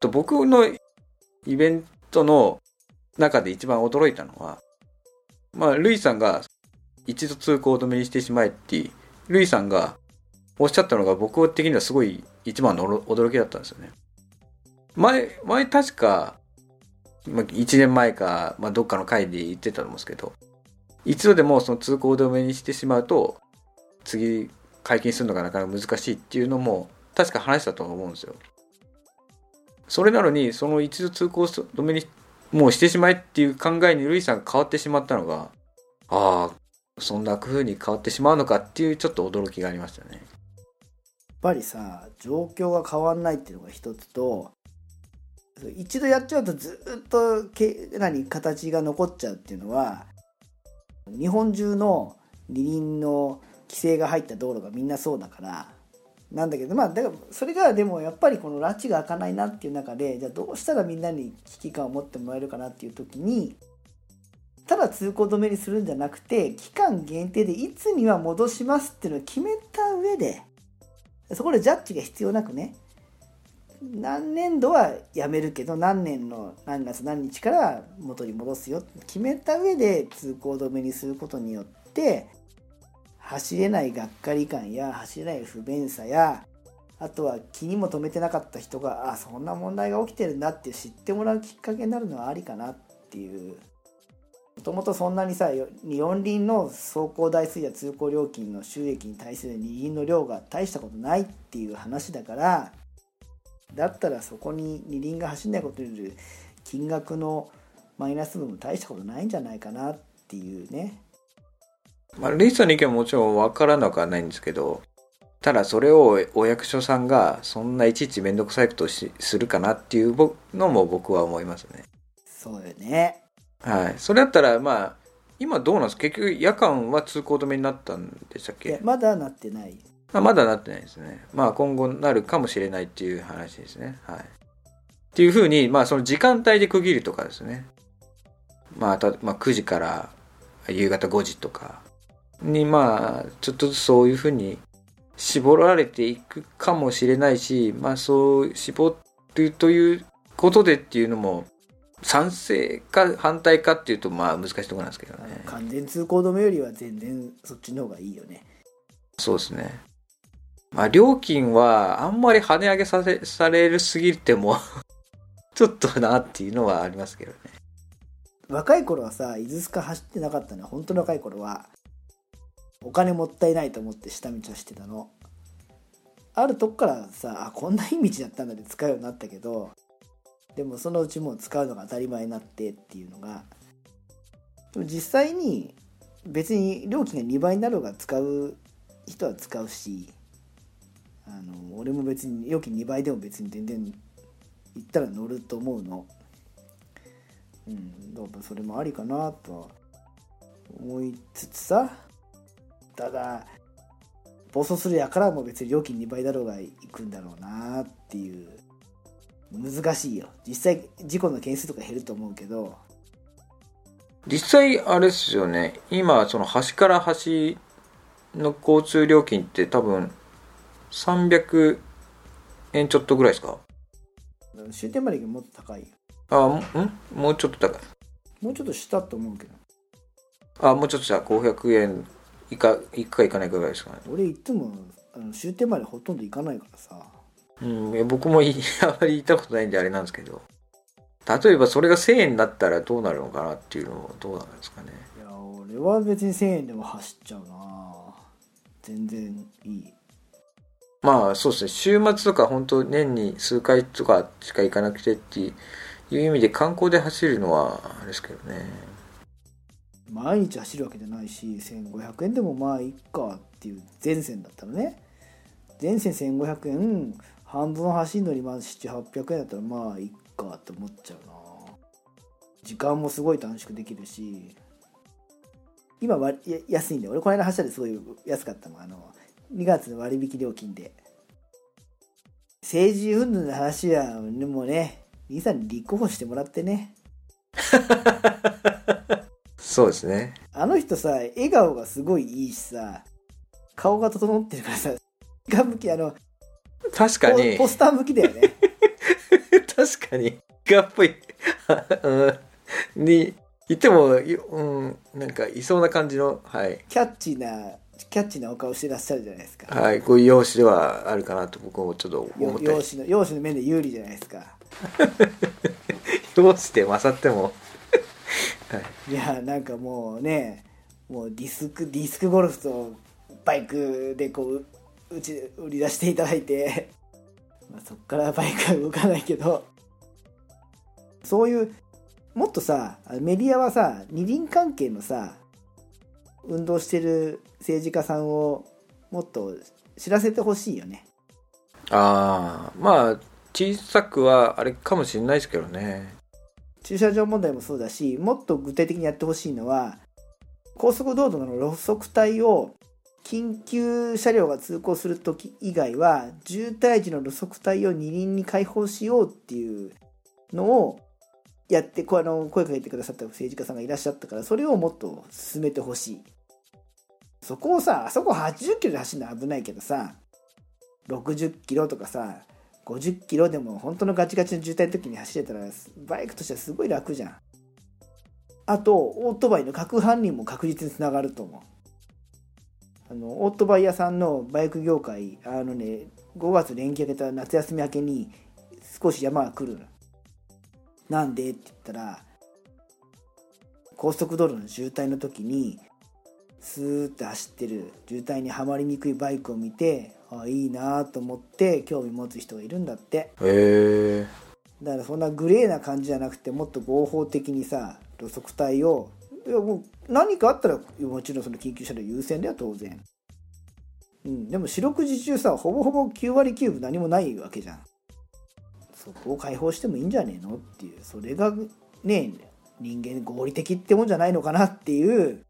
と僕のイベントの中で一番驚いたのは、まあ、ルイさんが一度通行止めにしてしまえって、ルイさんがおっしゃったのが僕的にはすごい一番の驚きだったんですよね。前、前確か、まあ、1年前か、まあ、どっかの回で言ってたと思うんですけど、一度でもその通行止めにしてしまうと、次解禁するのがなかなか難しいっていうのも確か話したと思うんですよ。それなのに、その一度通行止めにもうしてしまえっていう考えにルイさんが変わってしまったのが、ああ、そんな風に変わってしまうのかっていうちょっと驚きがありましたね。やっぱりさ、状況が変わんないっていうのが一つと、一度やっちゃうとずっとけ何形が残っちゃうっていうのは日本中の二輪の規制が入った道路がみんなそうだからなんだけどまあだからそれがでもやっぱりこの拉致が開かないなっていう中でじゃあどうしたらみんなに危機感を持ってもらえるかなっていう時にただ通行止めにするんじゃなくて期間限定でいつには戻しますっていうのを決めた上でそこでジャッジが必要なくね何年度はやめるけど何年の何月何日から元に戻すよ決めた上で通行止めにすることによって走れないがっかり感や走れない不便さやあとは気にも留めてなかった人があそんな問題が起きてるんだって知ってもらうきっかけになるのはありかなっていう。もともとそんなにさ四輪の走行台数や通行料金の収益に対する二輪の量が大したことないっていう話だからだったらそこに二輪が走んないことによる金額のマイナス分も大したことないんじゃないかなっていうね。まあ、レイさんの意見はもちろん分からなくはないんですけど、ただそれをお役所さんがそんないちいち面倒くさいことしするかなっていうのも僕は思いますね。そうよね。はい。それだったらまあ、今どうなんですか？結局夜間は通行止めになったんでしたっけ？まだなってない。あまだなってないですね。まあ今後なるかもしれないっていう話ですね。はい。っていうふうに、まあその時間帯で区切るとかですね。まあ、たまあ9時から夕方5時とか、にまあちょっとずつそういうふうに絞られていくかもしれないしまあそう絞るということでっていうのも賛成か反対かっていうとまあ難しいところなんですけどね。完全通行止めよりは全然そっちの方がいいよね。そうですね。まあ料金はあんまり跳ね上げさせされるすぎても ちょっとなっていうのはありますけどね。若い頃はさ伊豆スカ走ってなかったの本当の若い頃はお金もったいないと思って下道をしてたの。あるとこからさあこんないい道だったんだって使うようになったけどでもそのうちもう使うのが当たり前になってっていうのがでも実際に別に料金が2倍になろうが使う人は使うしあの俺も別に料金2倍でも別に全然行ったら乗ると思うの。うんどうもそれもありかなとは思いつつさ。ただ暴走するやからも別に料金2倍だろうが行くんだろうなっていう。難しいよ。実際事故の件数とか減ると思うけど。実際あれですよね。今その端から端の交通料金って多分300円ちょっとぐらいですか？終点までもっと高いよ。あん？もうちょっと高い。もうちょっと下と思うけど。あもうちょっとした500円行か行くか行かないかぐらいですかね俺行ってもあの終点までほとんど行かないからさ。うん僕も あまり行ったことないんであれなんですけど。例えばそれが1000円だったらどうなるのかなっていうのもどうなんですかね。いや俺は別に1000円でも走っちゃうな。全然いい。まあそうですね。週末とか本当年に数回とかしか行かなくてっていう意味で観光で走るのはあれですけどね毎日走るわけじゃないし1500円でもまあいっかっていう全線だったらね。全線1500円半分走るのにまあ7800円だったらまあいっかって思っちゃうな。時間もすごい短縮できるし今割安いんで俺この間走ったらすごい安かったもんあの2月の割引料金で。政治云々の話はもうね兄さんに立候補してもらってね。そうですね。あの人さ、笑顔がすごいいいしさ、顔が整ってるからさ、が向き、あの、確かに。ポスター向きだよね。確 確かに、がっぽい。うんに、いても、うん、なんかいそうな感じの、はい。キャッチーなキャッチーなお顔してらっしゃるじゃないですかはい、こういう容姿ではあるかなと僕もちょっと思ったりよ容。姿の容姿の面で有利じゃないですか 容姿で勝っても、いやなんかもうねもうディスクディスクゴルフとバイクでこううち売り出していただいて、まあ、そっからバイクは動かないけどそういうもっとさメディアはさ二輪関係のさ運動してる政治家さんをもっと知らせてほしいよねああ、まあ、小さくはあれかもしれないですけどね。駐車場問題もそうだしもっと具体的にやってほしいのは高速道路の路側帯を緊急車両が通行する時以外は渋滞時の路側帯を二輪に開放しようっていうのをやってこあの声かけてくださった政治家さんがいらっしゃったからそれをもっと進めてほしい。そこをさあそこ80キロで走るのは危ないけどさ60キロとかさ50キロでも本当のガチガチの渋滞の時に走れたらバイクとしてはすごい楽じゃん。あとオートバイの核犯人も確実につながると思う。あのオートバイ屋さんのバイク業界あのね5月連休明けた夏休み明けに少し山が来るの。なんでって言ったら高速道路の渋滞の時にスーッて走ってる渋滞にはまりにくいバイクを見てあいいなと思って興味持つ人がいるんだって。へえ。だからそんなグレーな感じじゃなくてもっと合法的にさ路側帯をいやもう何かあったらもちろんその緊急車両優先では当然。うんでも四六時中さほぼほぼ9割9分何もないわけじゃん。そこを解放してもいいんじゃねえのっていう。それがね人間合理的ってもんじゃないのかなっていう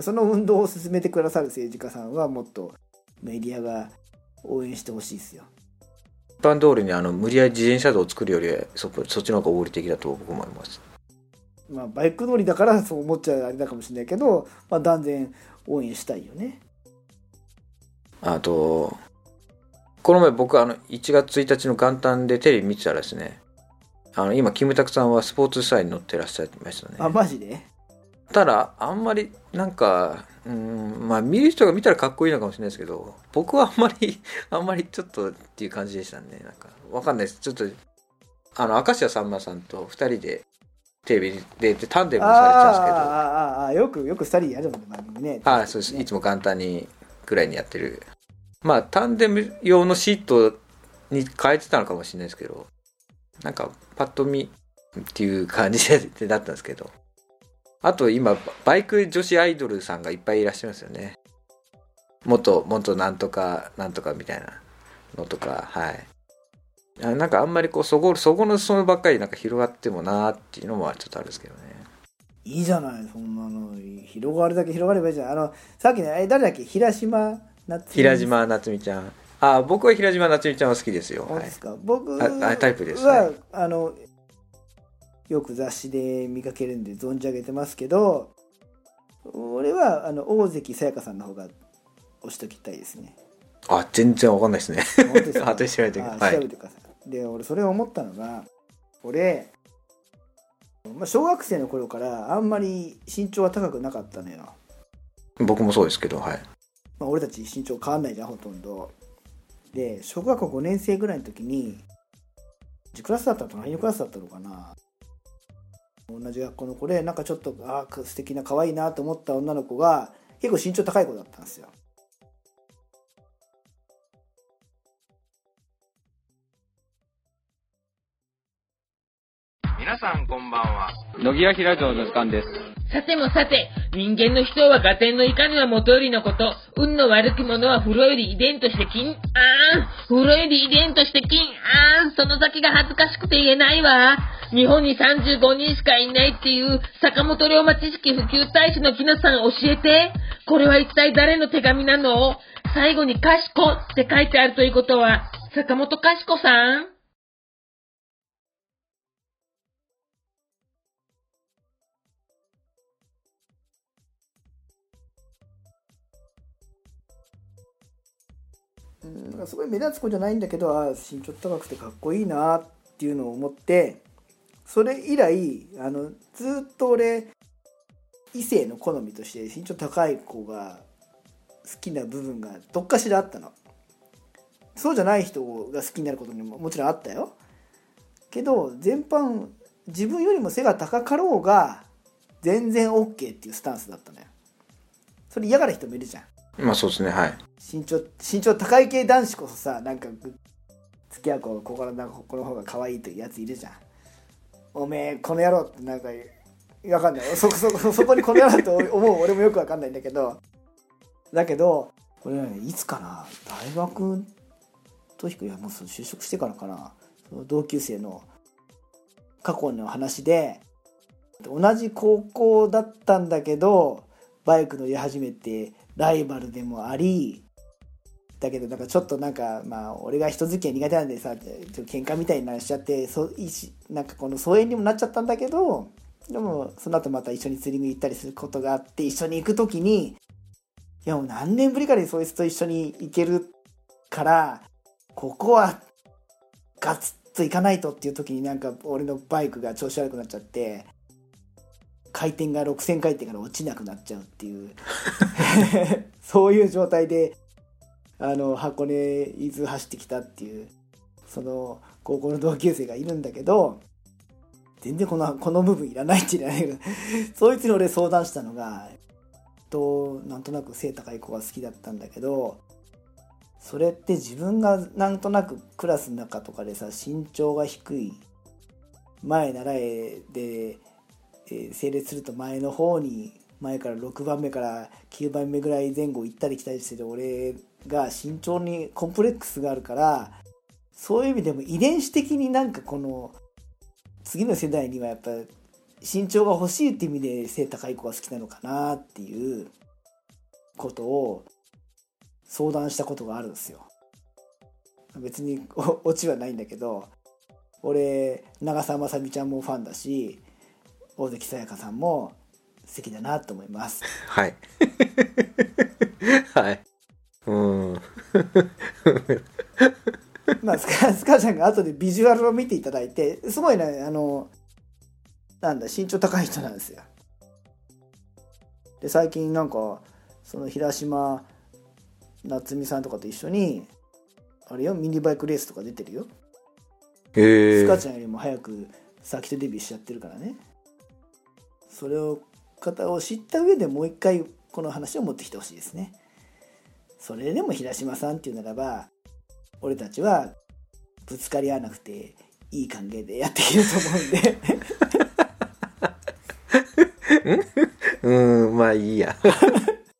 その運動を進めてくださる政治家さんはもっとメディアが応援してほしいですよ一般通りにあの無理やり自転車道を作るよりそこそっちの方が合理的だと僕は思います。まあ、バイク乗りだからそう思っちゃうあれだかもしれないけど、まあ、断然応援したいよね。あと、この前僕あの1月1日の元旦でテレビ見てたらですね、あの今キムタクさんはスポーツスターに乗ってらっしゃいましたね。あ、マジで？ただ、あんまり、なんか、うん、まあ見る人が見たらかっこいいのかもしれないですけど、僕はあんまり、あんまりちょっとっていう感じでしたね。なんか、わかんないです。ちょっと、あの、明石家さんまさんと二人でテレビで出てタンデムされてたんですけど、ああああよく、よく二人でやるもんね、番組ね。はい、そうです。いつも元旦にぐらいにやってる。まあ、タンデム用のシートに変えてたのかもしれないですけど、なんか、パッと見っていう感じでだったんですけど。あと今、バイク女子アイドルさんがいっぱいいらっしゃいますよね。元、元なんとか、なんとかみたいなのとか、はい。あなんかあんまりこう、そこ、そこのそのばっかりなんか広がってもなーっていうのもちょっとあるんですけどね。いいじゃない、そんなの。広がるだけ広がればいいじゃん。あの、さっきね、え誰だっけ？平島夏美平島夏美ちゃん。あ、僕は平島夏美ちゃんは好きですよ。はいそうで。すか。僕ああタイプですは、はいあの、よく雑誌で見かけるんで存じ上げてますけど、俺は、あの、大関さやかさんの方が押しときたいですね。あ、全然わかんないですね。ですか？後で調べてくだあさい。はい。調べてください。で、俺それを思ったのが、俺、まあ、小学生の頃からあんまり身長は高くなかったのよ。僕もそうですけど、はい。まあ、俺たち身長変わんないじゃん、ほとんど。で、小学校5年生ぐらいの時に、自クラスだったのか何のクラスだったのかな？同じ学校の子で、なんかちょっと、ああ、素敵な可愛いなと思った女の子が、結構身長高い子だったんですよ。皆さんこんばんは。野木平城の時間です。さてもさて、人間の人は合点のいかには元よりのこと、運の悪き者は風呂より遺伝として金、あーん、風呂より遺伝として金、あーん、その先が恥ずかしくて言えないわ。日本に35人しかいないっていう坂本龍馬知識普及大使の木野さん教えて。これは一体誰の手紙なの？最後にかしこって書いてあるということは、坂本かしこさんうん、なんかすごい目立つ子じゃないんだけど、あ、身長高くてかっこいいなっていうのを思ってそれ以来あのずっと俺異性の好みとして身長高い子が好きな部分がどっかしらあったの。そうじゃない人が好きになることにももちろんあったよ。けど全般自分よりも背が高かろうが全然 OK っていうスタンスだったのよ。それ嫌がる人もいるじゃん。まあそうですね、はい。身長身長高い系男子こそさなんか付き合う子ここのこの方が可愛いというやついるじゃんおめえこの野郎ってなんかわかんない。そこそそそこにこの野郎って思う俺もよくわかんないんだけど。だけどこれ、ね、いつかな大学と引くいやもう就職してからかな。同級生の過去の話で同じ高校だったんだけどバイク乗り始めてライバルでもありだけどなんかちょっとなんかまあ俺が人付き合い苦手なんでさちょっと喧嘩みたいになっちゃってそいしなんかこの疎遠にもなっちゃったんだけどでもその後また一緒に釣りに行ったりすることがあって一緒に行く時にいやもう何年ぶりかにそいつと一緒に行けるからここはガツッと行かないとっていう時になんか俺のバイクが調子悪くなっちゃって回転が6000回転から落ちなくなっちゃうっていう。そういう状態であの箱根伊豆走ってきたっていうその高校の同級生がいるんだけど全然このこの部分いらないって言わないけど そいつに俺相談したのがとなんとなく背高い子が好きだったんだけどそれって自分がなんとなくクラスの中とかでさ身長が低い前習えで、え、整列すると前の方に前から6番目から9番目ぐらい前後行ったり来たりしてる俺が身長にコンプレックスがあるからそういう意味でも遺伝子的になんかこの次の世代にはやっぱ身長が欲しいって意味で背高い子が好きなのかなっていうことを相談したことがあるんですよ。別にオチはないんだけど俺長澤まさみちゃんもファンだし大関さやかさんも素敵だなと思います。はい。はい。うん。まあ、スカスカちゃんが後でビジュアルを見ていただいて、すごいね、あの、なんだ、身長高い人なんですよ。で、最近なんか、その平島夏美さんとかと一緒に、あれよ、ミニバイクレースとか出てるよ。えスカちゃんよりも早くサーキットデビューしちゃってるからね。それを、方を知った上でもう一回この話を持ってきてほしいですね。それでも平島さんっていうならば、俺たちはぶつかり合わなくていい関係でやっていけると思うんで うん、まあいいや。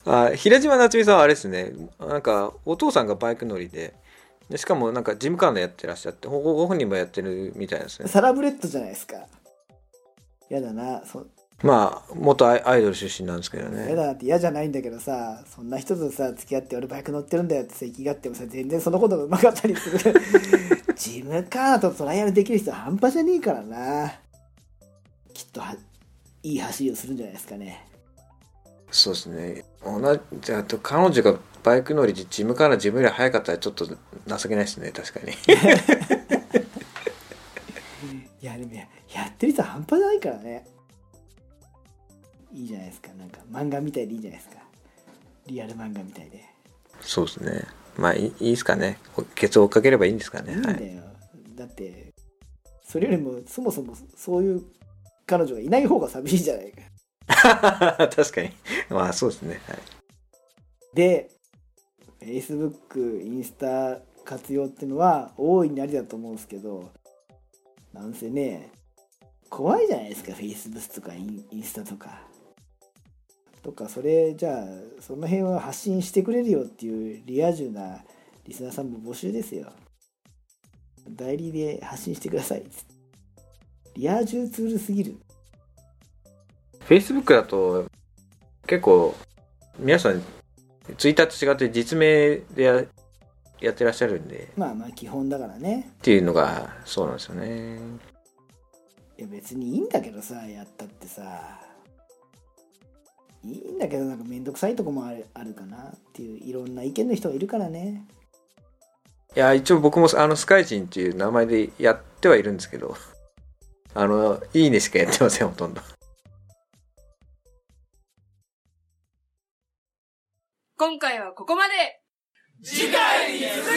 あ平島夏美さんはあれですね。なんか、お父さんがバイク乗りで、でしかもなんかジムカーナやってらっしゃって、ごご本人もやってるみたいですね。サラブレッドじゃないですかやだなそまあ、元アイドル出身なんですけどやね。だなって嫌じゃないんだけどさそんな人とさ付き合って俺バイク乗ってるんだよってさ生きがってもさ全然そのことがうまかったりする ジムカーナとトライアルできる人は半端じゃねえからなきっとはいい走りをするんじゃないですかねそうですね。同じ、あ、彼女がバイク乗りでジムカーナ自分より早かったらちょっと情けないですね、確かに。いやでもややってる人は半端じゃないからねいいじゃないですかなんか漫画みたいでいいじゃないですかリアル漫画みたいでそうですね。まあいいいいですかね。ケツを追っかければいいんですかね。いいんだよ、だってそれよりもそもそもそういう彼女がいない方が寂しいじゃないかはい。確かに。まあそうですね。はい。で Facebook インスタ活用っていうのは大いにありだと思うんですけどなんせね怖いじゃないですか Facebook とかインスタとかとかそれじゃあその辺は発信してくれるよっていうリア充なリスナーさんも募集ですよ。代理で発信してください。リア充ツールすぎる。Facebook だと結構皆さんツイッターと違って実名でややってらっしゃるんで。まあまあ基本だからね。っていうのがそうなんですよね。いや別にいいんだけどさやったってさいいんだけどなんかめんどくさいとこもあるあるかなっていういろんな意見の人がいるからね。いや、一応僕もあの、スカイジンっていう名前でやってはいるんですけど、あの、いいねしかやってません、ほとんど。今回はここまで。次回に続く